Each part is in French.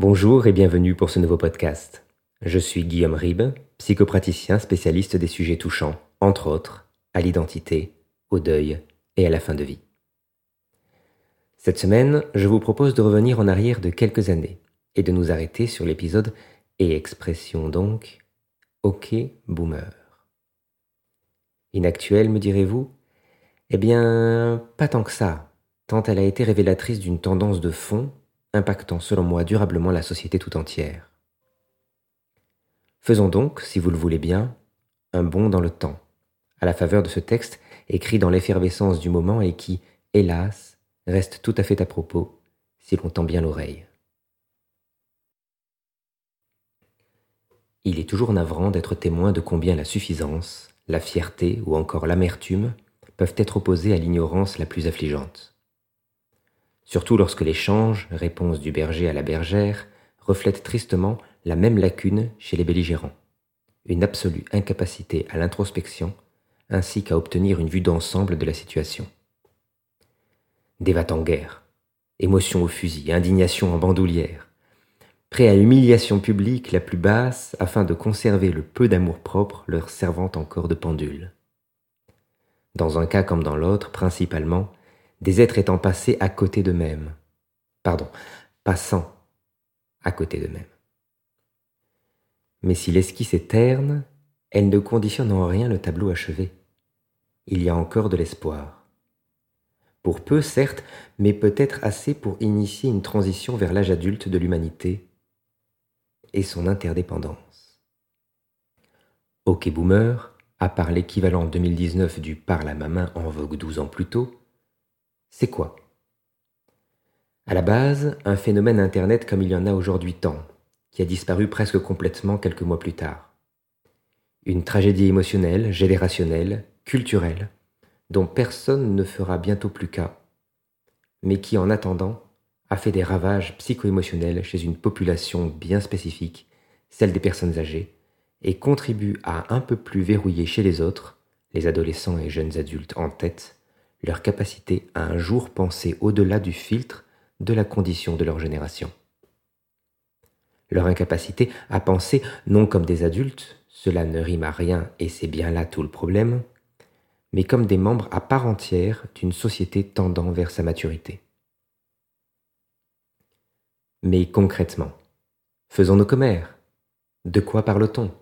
Bonjour et bienvenue pour ce nouveau podcast. Je suis Guillaume Ribes, psychopraticien spécialiste des sujets touchants, entre autres, à l'identité, au deuil et à la fin de vie. Cette semaine, je vous propose de revenir en arrière de quelques années et de nous arrêter sur l'épisode et expression donc OK Boomer. Inactuelle, me direz-vous? Eh bien, pas tant que ça, tant elle a été révélatrice d'une tendance de fond impactant selon moi durablement la société tout entière. Faisons donc, si vous le voulez bien, un bond dans le temps, à la faveur de ce texte écrit dans l'effervescence du moment et qui, hélas, reste tout à fait à propos si l'on tend bien l'oreille. Il est toujours navrant d'être témoin de combien la suffisance, la fierté ou encore l'amertume peuvent être opposées à l'ignorance la plus affligeante surtout lorsque l'échange, réponse du berger à la bergère, reflète tristement la même lacune chez les belligérants, une absolue incapacité à l'introspection ainsi qu'à obtenir une vue d'ensemble de la situation. Dévat en guerre, émotion au fusil, indignation en bandoulière, prêt à l'humiliation publique la plus basse afin de conserver le peu d'amour-propre leur servant encore de pendule. Dans un cas comme dans l'autre, principalement, des êtres étant passés à côté d'eux-mêmes. Pardon, passant à côté d'eux-mêmes. Mais si l'esquisse est terne, elle ne conditionne en rien le tableau achevé. Il y a encore de l'espoir. Pour peu, certes, mais peut-être assez pour initier une transition vers l'âge adulte de l'humanité et son interdépendance. Ok Boomer, à part l'équivalent 2019 du Parle à ma main en vogue 12 ans plus tôt, c'est quoi? À la base, un phénomène Internet comme il y en a aujourd'hui tant, qui a disparu presque complètement quelques mois plus tard. Une tragédie émotionnelle, générationnelle, culturelle, dont personne ne fera bientôt plus cas, mais qui en attendant a fait des ravages psycho-émotionnels chez une population bien spécifique, celle des personnes âgées, et contribue à un peu plus verrouiller chez les autres, les adolescents et jeunes adultes en tête, leur capacité à un jour penser au-delà du filtre de la condition de leur génération. Leur incapacité à penser non comme des adultes, cela ne rime à rien et c'est bien là tout le problème, mais comme des membres à part entière d'une société tendant vers sa maturité. Mais concrètement, faisons nos commères. De quoi parle-t-on?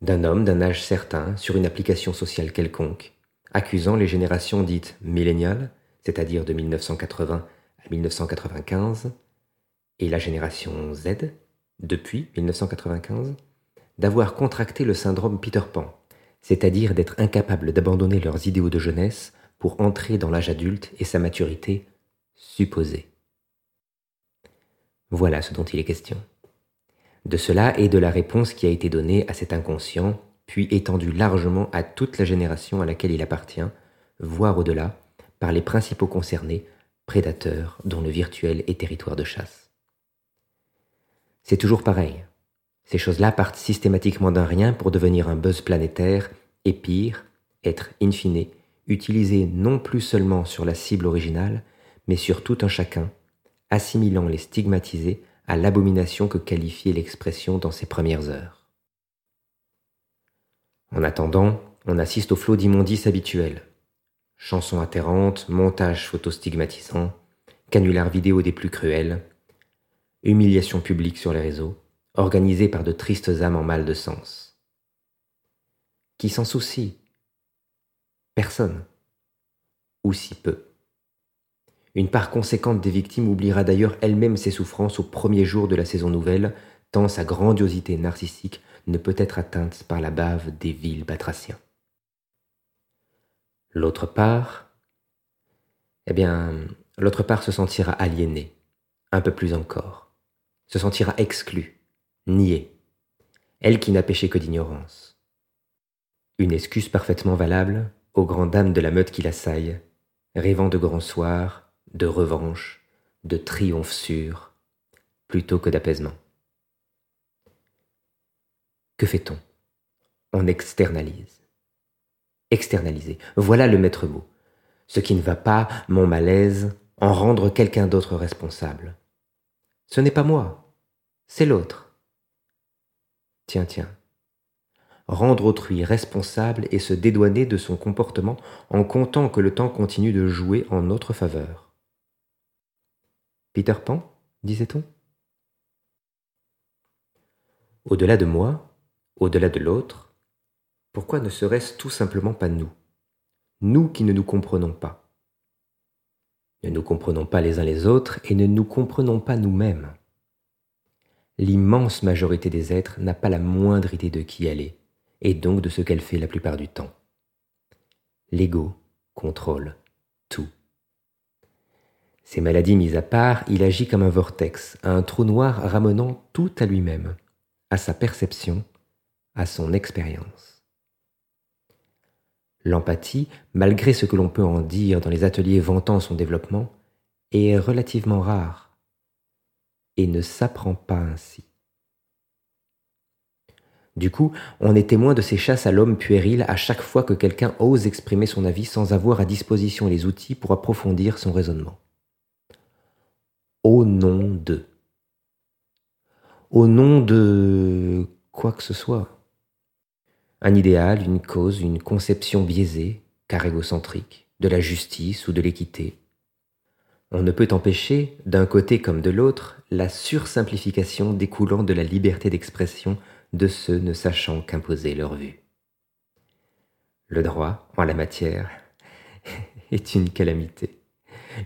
D'un homme d'un âge certain sur une application sociale quelconque, accusant les générations dites milléniales, c'est-à-dire de 1980 à 1995, et la génération Z, depuis 1995, d'avoir contracté le syndrome Peter Pan, c'est-à-dire d'être incapables d'abandonner leurs idéaux de jeunesse pour entrer dans l'âge adulte et sa maturité supposée. Voilà ce dont il est question. De cela et de la réponse qui a été donnée à cet inconscient puis étendu largement à toute la génération à laquelle il appartient, voire au-delà, par les principaux concernés, prédateurs dont le virtuel est territoire de chasse. C'est toujours pareil. Ces choses-là partent systématiquement d'un rien pour devenir un buzz planétaire et pire, être in fine utilisé non plus seulement sur la cible originale, mais sur tout un chacun, assimilant les stigmatisés à l'abomination que qualifiait l'expression dans ses premières heures. En attendant, on assiste au flot d'immondices habituel. Chansons atterrantes, montages photostigmatisants, canulars vidéo des plus cruels, humiliation publique sur les réseaux, organisée par de tristes âmes en mal de sens. Qui s'en soucie? Personne. Ou si peu. Une part conséquente des victimes oubliera d'ailleurs elle-même ses souffrances au premier jour de la saison nouvelle, tant sa grandiosité narcissique ne peut être atteinte par la bave des vils batraciens. L'autre part, eh bien, l'autre part se sentira aliénée, un peu plus encore, se sentira exclue, niée, elle qui n'a péché que d'ignorance. Une excuse parfaitement valable aux grandes dames de la meute qui l'assaille, rêvant de grands soirs, de revanche, de triomphe sûr, plutôt que d'apaisement. Que fait-on? On externalise. Externaliser, voilà le maître mot. Ce qui ne va pas, mon malaise, en rendre quelqu'un d'autre responsable. Ce n'est pas moi, c'est l'autre. Tiens, tiens. Rendre autrui responsable et se dédouaner de son comportement en comptant que le temps continue de jouer en notre faveur. Peter Pan, disait-on? Au-delà de moi, au-delà de l'autre, pourquoi ne serait-ce tout simplement pas nous? Nous qui ne nous comprenons pas. Ne nous comprenons pas les uns les autres et ne nous comprenons pas nous-mêmes. L'immense majorité des êtres n'a pas la moindre idée de qui elle est, et donc de ce qu'elle fait la plupart du temps. L'ego contrôle tout. Ces maladies mises à part, il agit comme un vortex, un trou noir ramenant tout à lui-même, à sa perception, à son expérience. L'empathie, malgré ce que l'on peut en dire dans les ateliers vantant son développement, est relativement rare et ne s'apprend pas ainsi. Du coup, on est témoin de ces chasses à l'homme puéril à chaque fois que quelqu'un ose exprimer son avis sans avoir à disposition les outils pour approfondir son raisonnement. Au nom de. Au nom de quoi que ce soit un idéal, une cause, une conception biaisée, car égocentrique, de la justice ou de l'équité. On ne peut empêcher, d'un côté comme de l'autre, la sursimplification découlant de la liberté d'expression de ceux ne sachant qu'imposer leur vue. Le droit, en la matière, est une calamité.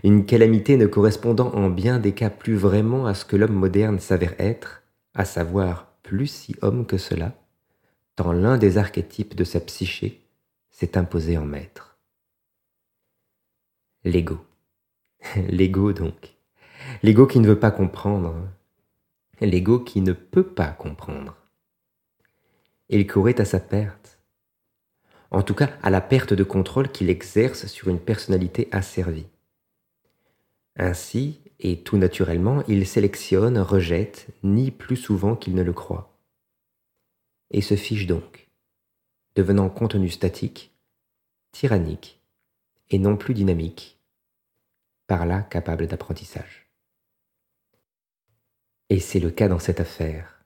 Une calamité ne correspondant en bien des cas plus vraiment à ce que l'homme moderne s'avère être, à savoir plus si homme que cela, tant l'un des archétypes de sa psyché s'est imposé en maître. L'ego. L'ego donc. L'ego qui ne veut pas comprendre. L'ego qui ne peut pas comprendre. Il courait à sa perte. En tout cas, à la perte de contrôle qu'il exerce sur une personnalité asservie. Ainsi, et tout naturellement, il sélectionne, rejette, ni plus souvent qu'il ne le croit et se fiche donc, devenant contenu statique, tyrannique et non plus dynamique, par là capable d'apprentissage. Et c'est le cas dans cette affaire.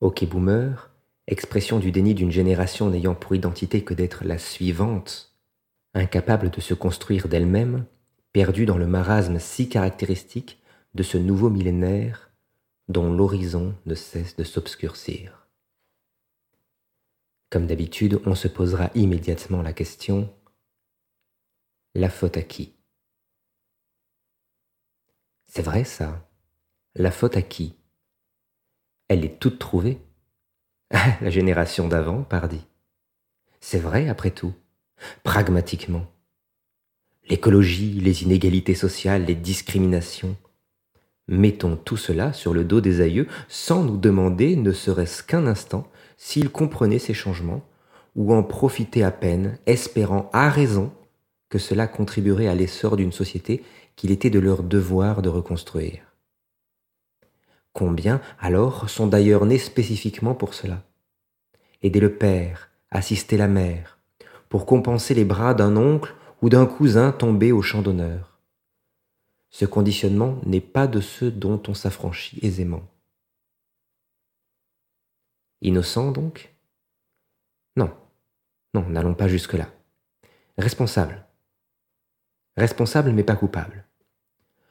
Ok boomer, expression du déni d'une génération n'ayant pour identité que d'être la suivante, incapable de se construire d'elle-même, perdue dans le marasme si caractéristique de ce nouveau millénaire dont l'horizon ne cesse de s'obscurcir. Comme d'habitude, on se posera immédiatement la question la faute à qui? C'est vrai ça La faute à qui? Elle est toute trouvée? La génération d'avant, pardi. C'est vrai après tout, pragmatiquement. L'écologie, les inégalités sociales, les discriminations. Mettons tout cela sur le dos des aïeux sans nous demander, ne serait-ce qu'un instant, s'ils comprenaient ces changements, ou en profitaient à peine, espérant à raison que cela contribuerait à l'essor d'une société qu'il était de leur devoir de reconstruire. Combien, alors, sont d'ailleurs nés spécifiquement pour cela? Aider le père, assister la mère, pour compenser les bras d'un oncle ou d'un cousin tombé au champ d'honneur. Ce conditionnement n'est pas de ceux dont on s'affranchit aisément. Innocent donc? Non, non, n'allons pas jusque-là. Responsable. Responsable mais pas coupable.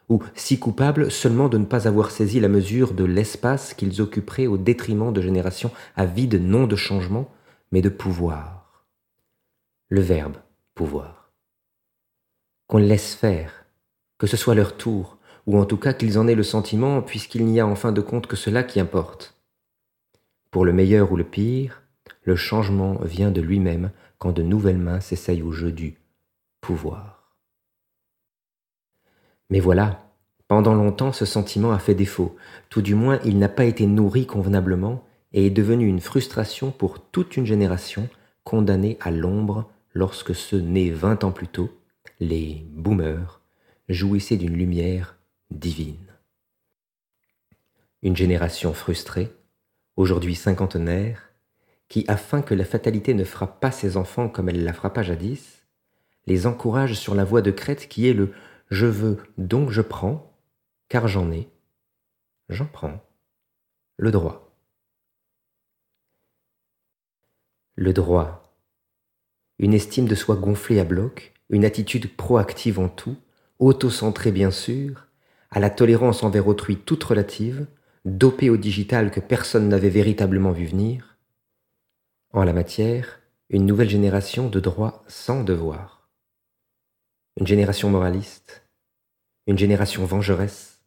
Ou si coupable seulement de ne pas avoir saisi la mesure de l'espace qu'ils occuperaient au détriment de générations avides non de changement, mais de pouvoir. Le verbe pouvoir. Qu'on laisse faire, que ce soit leur tour, ou en tout cas qu'ils en aient le sentiment, puisqu'il n'y a en fin de compte que cela qui importe. Pour le meilleur ou le pire, le changement vient de lui-même quand de nouvelles mains s'essayent au jeu du pouvoir. Mais voilà, pendant longtemps ce sentiment a fait défaut, tout du moins il n'a pas été nourri convenablement et est devenu une frustration pour toute une génération condamnée à l'ombre lorsque ceux nés vingt ans plus tôt, les boomers, jouissaient d'une lumière divine. Une génération frustrée, aujourd'hui cinquantenaire, qui, afin que la fatalité ne frappe pas ses enfants comme elle la frappa jadis, les encourage sur la voie de crête qui est le je veux donc je prends, car j'en ai, J'en prends. Le droit. Le droit. Une estime de soi gonflée à bloc, une attitude proactive en tout, auto-centrée bien sûr, à la tolérance envers autrui toute relative, dopée au digital que personne n'avait véritablement vu venir. En la matière, une nouvelle génération de droits sans devoir. Une génération moraliste, une génération vengeresse.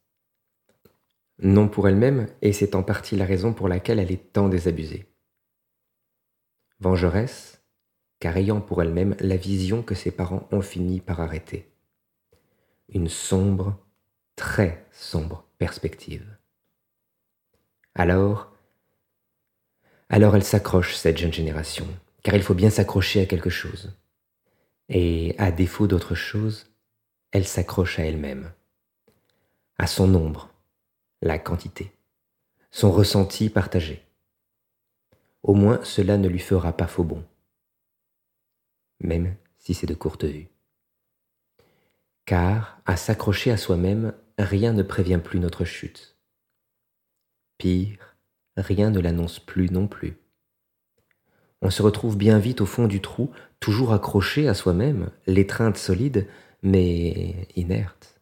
Non pour elle-même, et c'est en partie la raison pour laquelle elle est tant désabusée. Vengeresse, car ayant pour elle-même la vision que ses parents ont fini par arrêter. Une sombre, très sombre perspective. Alors, alors elle s'accroche, cette jeune génération, car il faut bien s'accrocher à quelque chose. Et à défaut d'autre chose, elle s'accroche à elle-même, à son nombre, la quantité, son ressenti partagé. Au moins cela ne lui fera pas faux bon, même si c'est de courte vue. Car à s'accrocher à soi-même, rien ne prévient plus notre chute. Pire, rien ne l'annonce plus non plus on se retrouve bien vite au fond du trou, toujours accroché à soi-même, l'étreinte solide, mais inerte.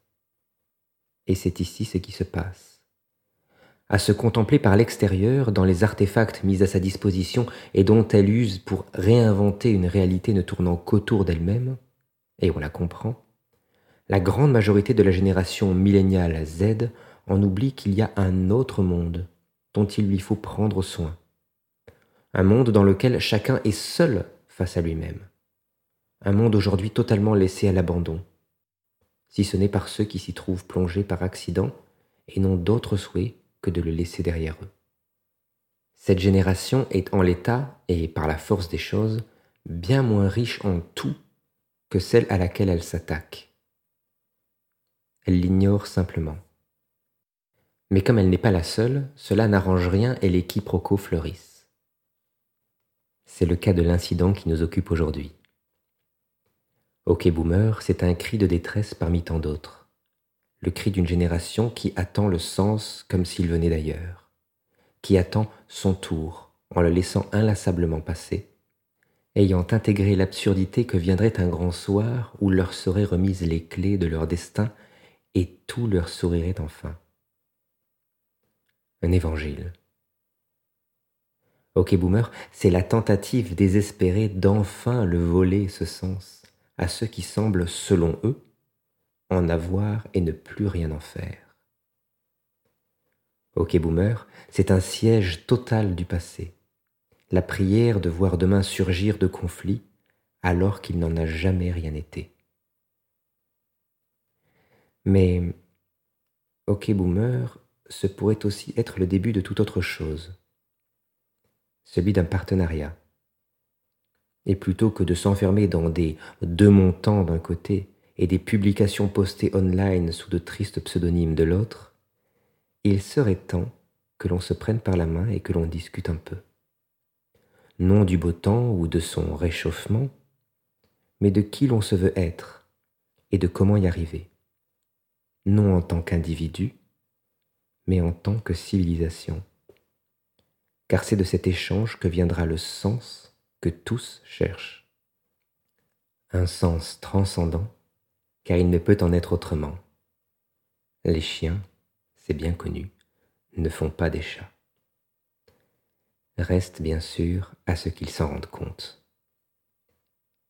Et c'est ici ce qui se passe. À se contempler par l'extérieur dans les artefacts mis à sa disposition et dont elle use pour réinventer une réalité ne tournant qu'autour d'elle-même, et on la comprend, la grande majorité de la génération milléniale Z en oublie qu'il y a un autre monde dont il lui faut prendre soin un monde dans lequel chacun est seul face à lui-même, un monde aujourd'hui totalement laissé à l'abandon, si ce n'est par ceux qui s'y trouvent plongés par accident et n'ont d'autre souhait que de le laisser derrière eux. Cette génération est en l'état, et par la force des choses, bien moins riche en tout que celle à laquelle elle s'attaque. Elle l'ignore simplement. Mais comme elle n'est pas la seule, cela n'arrange rien et les quiproquos fleurissent. C'est le cas de l'incident qui nous occupe aujourd'hui. Ok Boomer, c'est un cri de détresse parmi tant d'autres. Le cri d'une génération qui attend le sens comme s'il venait d'ailleurs, qui attend son tour en le laissant inlassablement passer, ayant intégré l'absurdité que viendrait un grand soir où leur seraient remises les clés de leur destin et tout leur sourirait enfin. Un évangile Ok Boomer, c'est la tentative désespérée d'enfin le voler ce sens à ceux qui semblent, selon eux, en avoir et ne plus rien en faire. Ok Boomer, c'est un siège total du passé, la prière de voir demain surgir de conflits alors qu'il n'en a jamais rien été. Mais Ok Boomer, ce pourrait aussi être le début de toute autre chose celui d'un partenariat. Et plutôt que de s'enfermer dans des deux montants d'un côté et des publications postées online sous de tristes pseudonymes de l'autre, il serait temps que l'on se prenne par la main et que l'on discute un peu. Non du beau temps ou de son réchauffement, mais de qui l'on se veut être et de comment y arriver. Non en tant qu'individu, mais en tant que civilisation car c'est de cet échange que viendra le sens que tous cherchent. Un sens transcendant, car il ne peut en être autrement. Les chiens, c'est bien connu, ne font pas des chats. Reste bien sûr à ce qu'ils s'en rendent compte.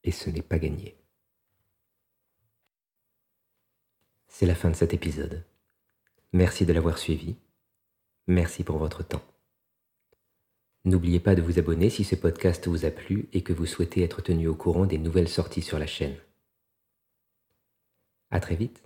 Et ce n'est pas gagné. C'est la fin de cet épisode. Merci de l'avoir suivi. Merci pour votre temps. N'oubliez pas de vous abonner si ce podcast vous a plu et que vous souhaitez être tenu au courant des nouvelles sorties sur la chaîne. À très vite.